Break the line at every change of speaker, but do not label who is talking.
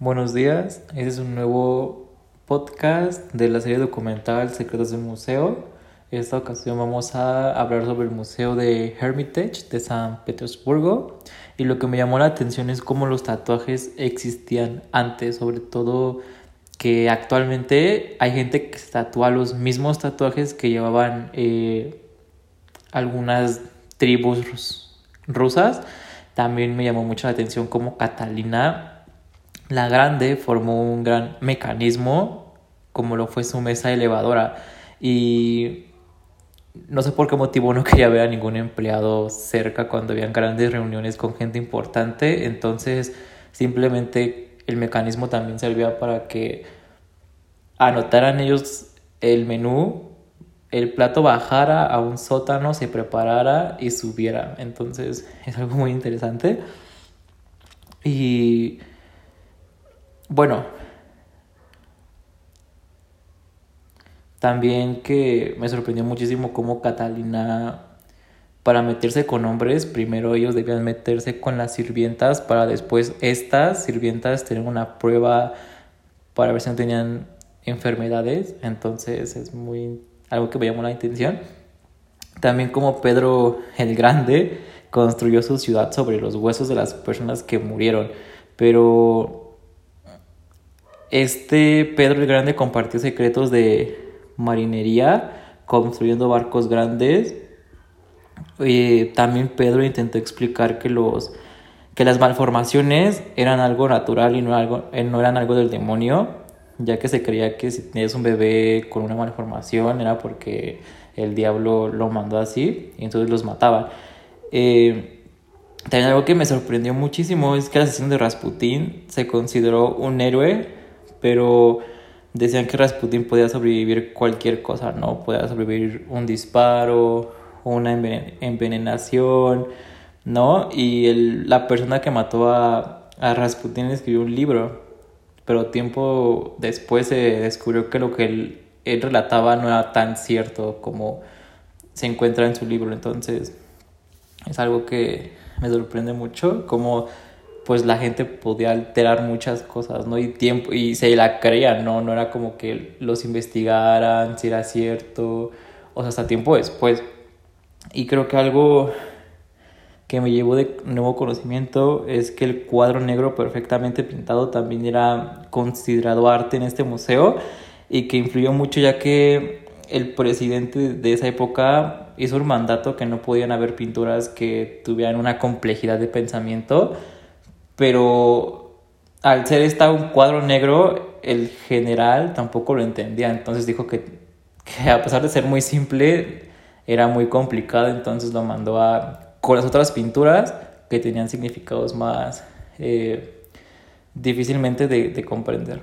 Buenos días, este es un nuevo podcast de la serie documental Secretos del Museo. En esta ocasión vamos a hablar sobre el Museo de Hermitage de San Petersburgo y lo que me llamó la atención es cómo los tatuajes existían antes, sobre todo que actualmente hay gente que se tatúa los mismos tatuajes que llevaban eh, algunas tribus rusas. También me llamó mucho la atención cómo Catalina la Grande formó un gran mecanismo como lo fue su mesa elevadora y no sé por qué motivo no quería ver a ningún empleado cerca cuando habían grandes reuniones con gente importante, entonces simplemente el mecanismo también servía para que anotaran ellos el menú el plato bajara a un sótano, se preparara y subiera. Entonces es algo muy interesante. Y bueno, también que me sorprendió muchísimo cómo Catalina, para meterse con hombres, primero ellos debían meterse con las sirvientas para después estas sirvientas tener una prueba para ver si no tenían enfermedades. Entonces es muy algo que me llamó la atención. También como Pedro el Grande construyó su ciudad sobre los huesos de las personas que murieron. Pero este Pedro el Grande compartió secretos de marinería, construyendo barcos grandes. Y también Pedro intentó explicar que los que las malformaciones eran algo natural y no, algo, eh, no eran algo del demonio ya que se creía que si tenías un bebé con una malformación era porque el diablo lo mandó así y entonces los mataba. Eh, también algo que me sorprendió muchísimo es que el asesino de Rasputín se consideró un héroe, pero decían que Rasputín podía sobrevivir cualquier cosa, ¿no? Podía sobrevivir un disparo, una envenenación, ¿no? Y el, la persona que mató a, a Rasputín escribió un libro pero tiempo después se descubrió que lo que él, él relataba no era tan cierto como se encuentra en su libro, entonces es algo que me sorprende mucho, como pues la gente podía alterar muchas cosas, ¿no? Y tiempo, y se la creían, ¿no? No era como que los investigaran si era cierto, o sea, hasta tiempo después. Y creo que algo que me llevó de nuevo conocimiento es que el cuadro negro perfectamente pintado también era considerado arte en este museo y que influyó mucho ya que el presidente de esa época hizo un mandato que no podían haber pinturas que tuvieran una complejidad de pensamiento, pero al ser esta un cuadro negro, el general tampoco lo entendía, entonces dijo que, a pesar de ser muy simple, era muy complicado, entonces lo mandó a con las otras pinturas que tenían significados más eh, difícilmente de comprender.